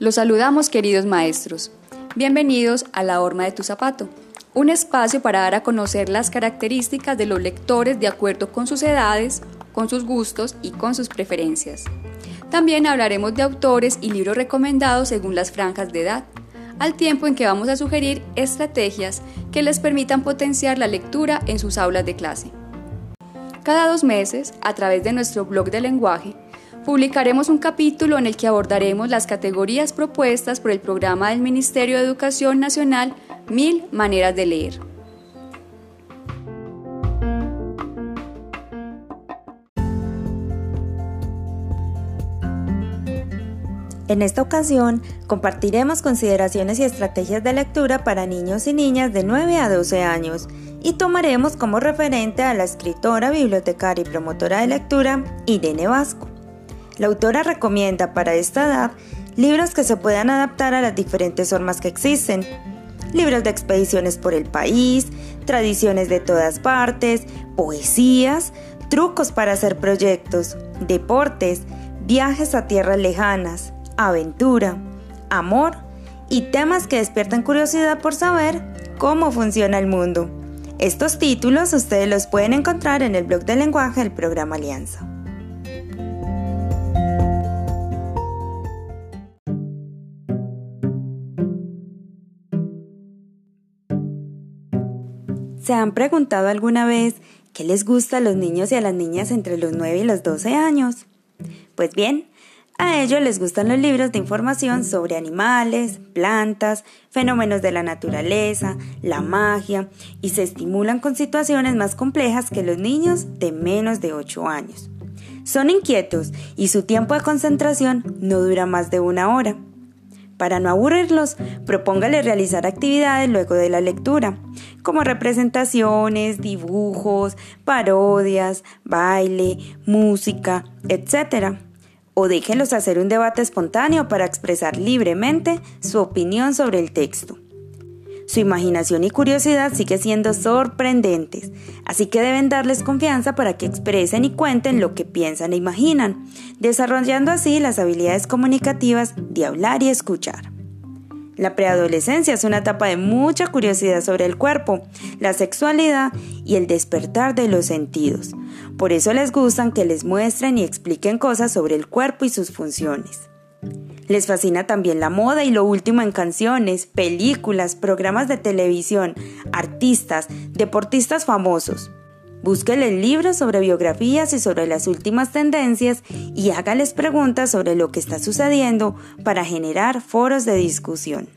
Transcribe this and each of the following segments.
Los saludamos queridos maestros. Bienvenidos a La Horma de tu Zapato, un espacio para dar a conocer las características de los lectores de acuerdo con sus edades, con sus gustos y con sus preferencias. También hablaremos de autores y libros recomendados según las franjas de edad, al tiempo en que vamos a sugerir estrategias que les permitan potenciar la lectura en sus aulas de clase. Cada dos meses, a través de nuestro blog de lenguaje, publicaremos un capítulo en el que abordaremos las categorías propuestas por el programa del Ministerio de Educación Nacional Mil Maneras de Leer. En esta ocasión compartiremos consideraciones y estrategias de lectura para niños y niñas de 9 a 12 años y tomaremos como referente a la escritora, bibliotecaria y promotora de lectura Irene Vasco. La autora recomienda para esta edad libros que se puedan adaptar a las diferentes formas que existen. Libros de expediciones por el país, tradiciones de todas partes, poesías, trucos para hacer proyectos, deportes, viajes a tierras lejanas, aventura, amor y temas que despiertan curiosidad por saber cómo funciona el mundo. Estos títulos ustedes los pueden encontrar en el blog de lenguaje del programa Alianza. ¿Se han preguntado alguna vez qué les gusta a los niños y a las niñas entre los 9 y los 12 años? Pues bien, a ellos les gustan los libros de información sobre animales, plantas, fenómenos de la naturaleza, la magia y se estimulan con situaciones más complejas que los niños de menos de 8 años. Son inquietos y su tiempo de concentración no dura más de una hora. Para no aburrirlos, propóngale realizar actividades luego de la lectura, como representaciones, dibujos, parodias, baile, música, etc. O déjenlos hacer un debate espontáneo para expresar libremente su opinión sobre el texto. Su imaginación y curiosidad sigue siendo sorprendentes, así que deben darles confianza para que expresen y cuenten lo que piensan e imaginan, desarrollando así las habilidades comunicativas de hablar y escuchar. La preadolescencia es una etapa de mucha curiosidad sobre el cuerpo, la sexualidad y el despertar de los sentidos. Por eso les gustan que les muestren y expliquen cosas sobre el cuerpo y sus funciones. Les fascina también la moda y lo último en canciones, películas, programas de televisión, artistas, deportistas famosos. Búsqueles libros sobre biografías y sobre las últimas tendencias y hágales preguntas sobre lo que está sucediendo para generar foros de discusión.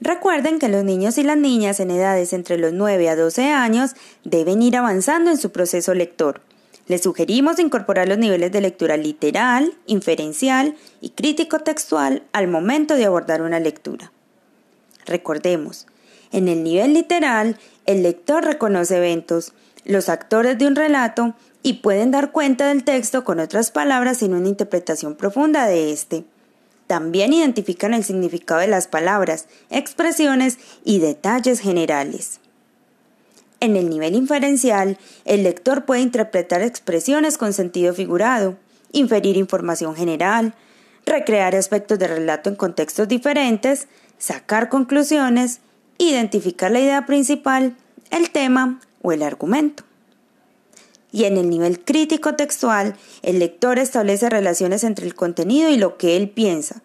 Recuerden que los niños y las niñas en edades entre los 9 a 12 años deben ir avanzando en su proceso lector. Les sugerimos incorporar los niveles de lectura literal, inferencial y crítico textual al momento de abordar una lectura. Recordemos, en el nivel literal, el lector reconoce eventos, los actores de un relato y pueden dar cuenta del texto con otras palabras sin una interpretación profunda de éste. También identifican el significado de las palabras, expresiones y detalles generales. En el nivel inferencial, el lector puede interpretar expresiones con sentido figurado, inferir información general, recrear aspectos de relato en contextos diferentes, sacar conclusiones, identificar la idea principal, el tema o el argumento. Y en el nivel crítico textual, el lector establece relaciones entre el contenido y lo que él piensa,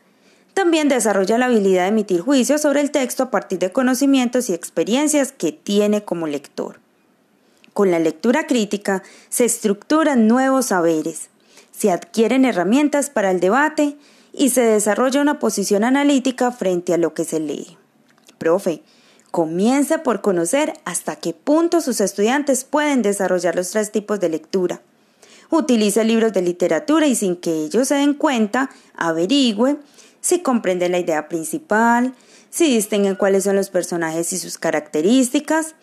también desarrolla la habilidad de emitir juicios sobre el texto a partir de conocimientos y experiencias que tiene como lector. Con la lectura crítica se estructuran nuevos saberes, se adquieren herramientas para el debate y se desarrolla una posición analítica frente a lo que se lee. Profe, comience por conocer hasta qué punto sus estudiantes pueden desarrollar los tres tipos de lectura. Utilice libros de literatura y sin que ellos se den cuenta, averigüe si comprenden la idea principal, si distinguen cuáles son los personajes y sus características,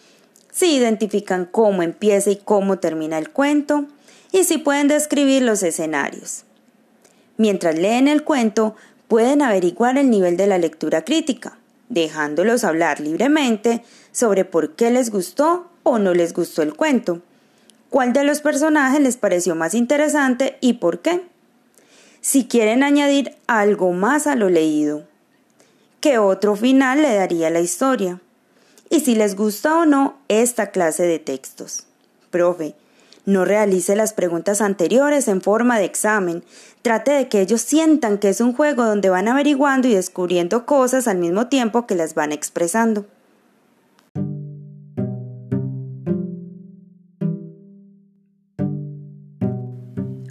si identifican cómo empieza y cómo termina el cuento, y si pueden describir los escenarios. Mientras leen el cuento, pueden averiguar el nivel de la lectura crítica. dejándolos hablar libremente sobre por qué les gustó o no les gustó el cuento, cuál de los personajes les pareció más interesante y por qué. Si quieren añadir algo más a lo leído, qué otro final le daría la historia y si les gusta o no esta clase de textos. Profe, no realice las preguntas anteriores en forma de examen. Trate de que ellos sientan que es un juego donde van averiguando y descubriendo cosas al mismo tiempo que las van expresando.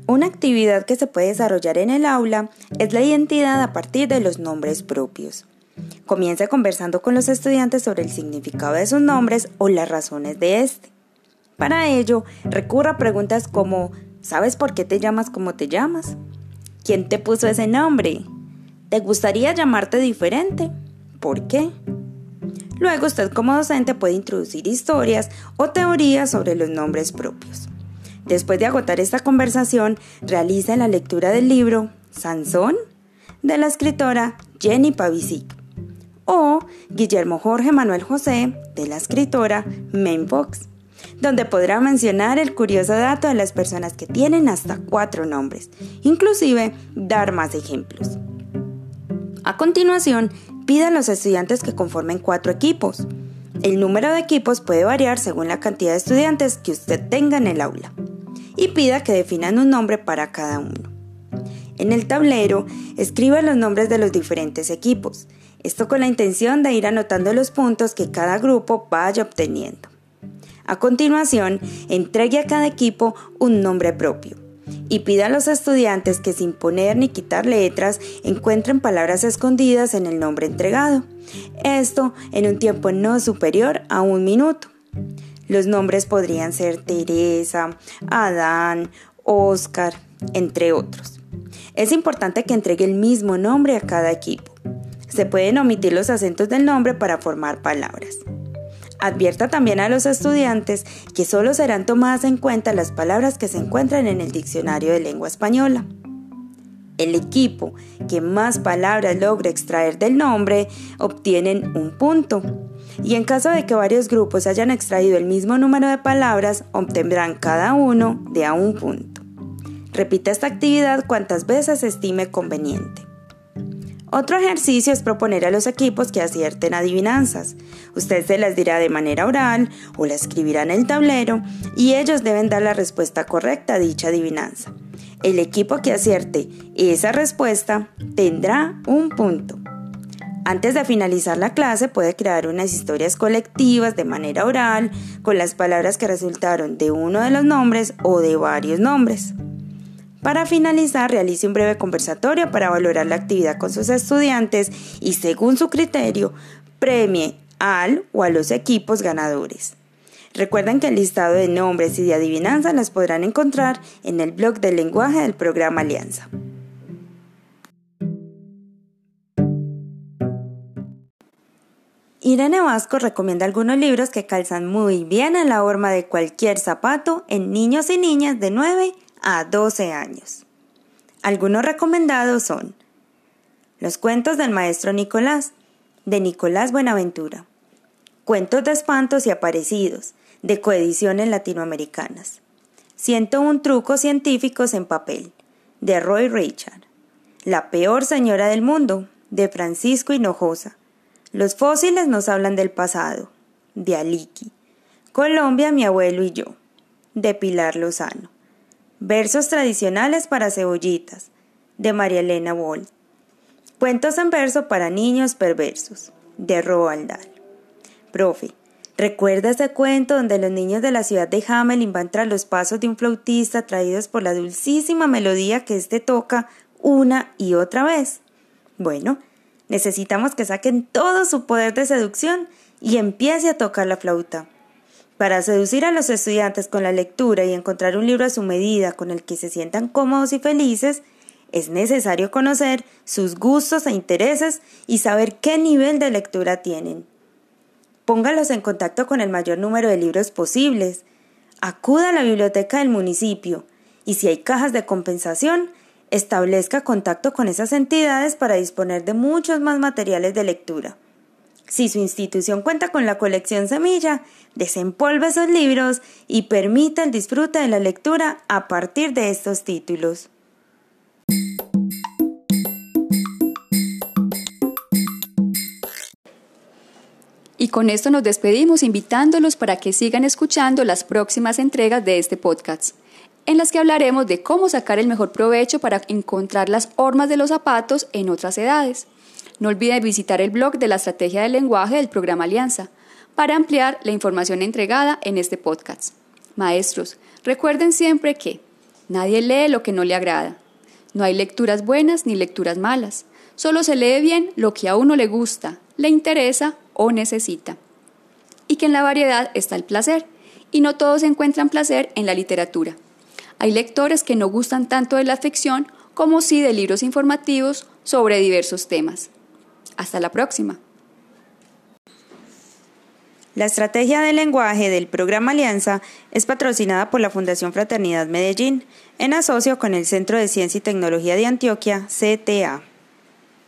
Una actividad que se puede desarrollar en el aula es la identidad a partir de los nombres propios. Comience conversando con los estudiantes sobre el significado de sus nombres o las razones de este. Para ello, recurra a preguntas como ¿Sabes por qué te llamas como te llamas? ¿Quién te puso ese nombre? ¿Te gustaría llamarte diferente? ¿Por qué? Luego usted como docente puede introducir historias o teorías sobre los nombres propios. Después de agotar esta conversación, realiza la lectura del libro Sansón de la escritora Jenny Pavisic o Guillermo Jorge Manuel José de la escritora Main Fox donde podrá mencionar el curioso dato de las personas que tienen hasta cuatro nombres, inclusive dar más ejemplos. A continuación, pida a los estudiantes que conformen cuatro equipos. El número de equipos puede variar según la cantidad de estudiantes que usted tenga en el aula. Y pida que definan un nombre para cada uno. En el tablero, escriba los nombres de los diferentes equipos, esto con la intención de ir anotando los puntos que cada grupo vaya obteniendo. A continuación, entregue a cada equipo un nombre propio y pida a los estudiantes que sin poner ni quitar letras encuentren palabras escondidas en el nombre entregado. Esto en un tiempo no superior a un minuto. Los nombres podrían ser Teresa, Adán, Oscar, entre otros. Es importante que entregue el mismo nombre a cada equipo. Se pueden omitir los acentos del nombre para formar palabras. Advierta también a los estudiantes que solo serán tomadas en cuenta las palabras que se encuentran en el diccionario de lengua española. El equipo que más palabras logre extraer del nombre obtienen un punto. Y en caso de que varios grupos hayan extraído el mismo número de palabras, obtendrán cada uno de a un punto. Repita esta actividad cuantas veces estime conveniente. Otro ejercicio es proponer a los equipos que acierten adivinanzas. Usted se las dirá de manera oral o la escribirá en el tablero y ellos deben dar la respuesta correcta a dicha adivinanza. El equipo que acierte esa respuesta tendrá un punto. Antes de finalizar la clase puede crear unas historias colectivas de manera oral con las palabras que resultaron de uno de los nombres o de varios nombres. Para finalizar, realice un breve conversatorio para valorar la actividad con sus estudiantes y, según su criterio, premie al o a los equipos ganadores. Recuerden que el listado de nombres y de adivinanzas las podrán encontrar en el blog del lenguaje del programa Alianza. Irene Vasco recomienda algunos libros que calzan muy bien en la horma de cualquier zapato en niños y niñas de 9 a 12 años. Algunos recomendados son Los cuentos del maestro Nicolás, de Nicolás Buenaventura, Cuentos de espantos y aparecidos, de coediciones latinoamericanas, 101 trucos científicos en papel, de Roy Richard, La peor señora del mundo, de Francisco Hinojosa, Los fósiles nos hablan del pasado, de Aliki, Colombia, mi abuelo y yo, de Pilar Lozano. Versos tradicionales para cebollitas, de María Elena Boll. Cuentos en verso para niños perversos, de Roald Dahl. Profe, ¿recuerda ese cuento donde los niños de la ciudad de Hamelin van los pasos de un flautista traídos por la dulcísima melodía que éste toca una y otra vez? Bueno, necesitamos que saquen todo su poder de seducción y empiece a tocar la flauta. Para seducir a los estudiantes con la lectura y encontrar un libro a su medida con el que se sientan cómodos y felices, es necesario conocer sus gustos e intereses y saber qué nivel de lectura tienen. Póngalos en contacto con el mayor número de libros posibles. Acuda a la biblioteca del municipio y si hay cajas de compensación, establezca contacto con esas entidades para disponer de muchos más materiales de lectura. Si su institución cuenta con la colección Semilla, desempolve esos libros y permita el disfrute de la lectura a partir de estos títulos. Y con esto nos despedimos invitándolos para que sigan escuchando las próximas entregas de este podcast, en las que hablaremos de cómo sacar el mejor provecho para encontrar las hormas de los zapatos en otras edades. No olviden visitar el blog de la estrategia del lenguaje del programa Alianza para ampliar la información entregada en este podcast. Maestros, recuerden siempre que nadie lee lo que no le agrada. No hay lecturas buenas ni lecturas malas. Solo se lee bien lo que a uno le gusta, le interesa o necesita. Y que en la variedad está el placer, y no todos encuentran placer en la literatura. Hay lectores que no gustan tanto de la ficción como sí de libros informativos sobre diversos temas. Hasta la próxima. La estrategia de lenguaje del programa Alianza es patrocinada por la Fundación Fraternidad Medellín, en asocio con el Centro de Ciencia y Tecnología de Antioquia, CTA.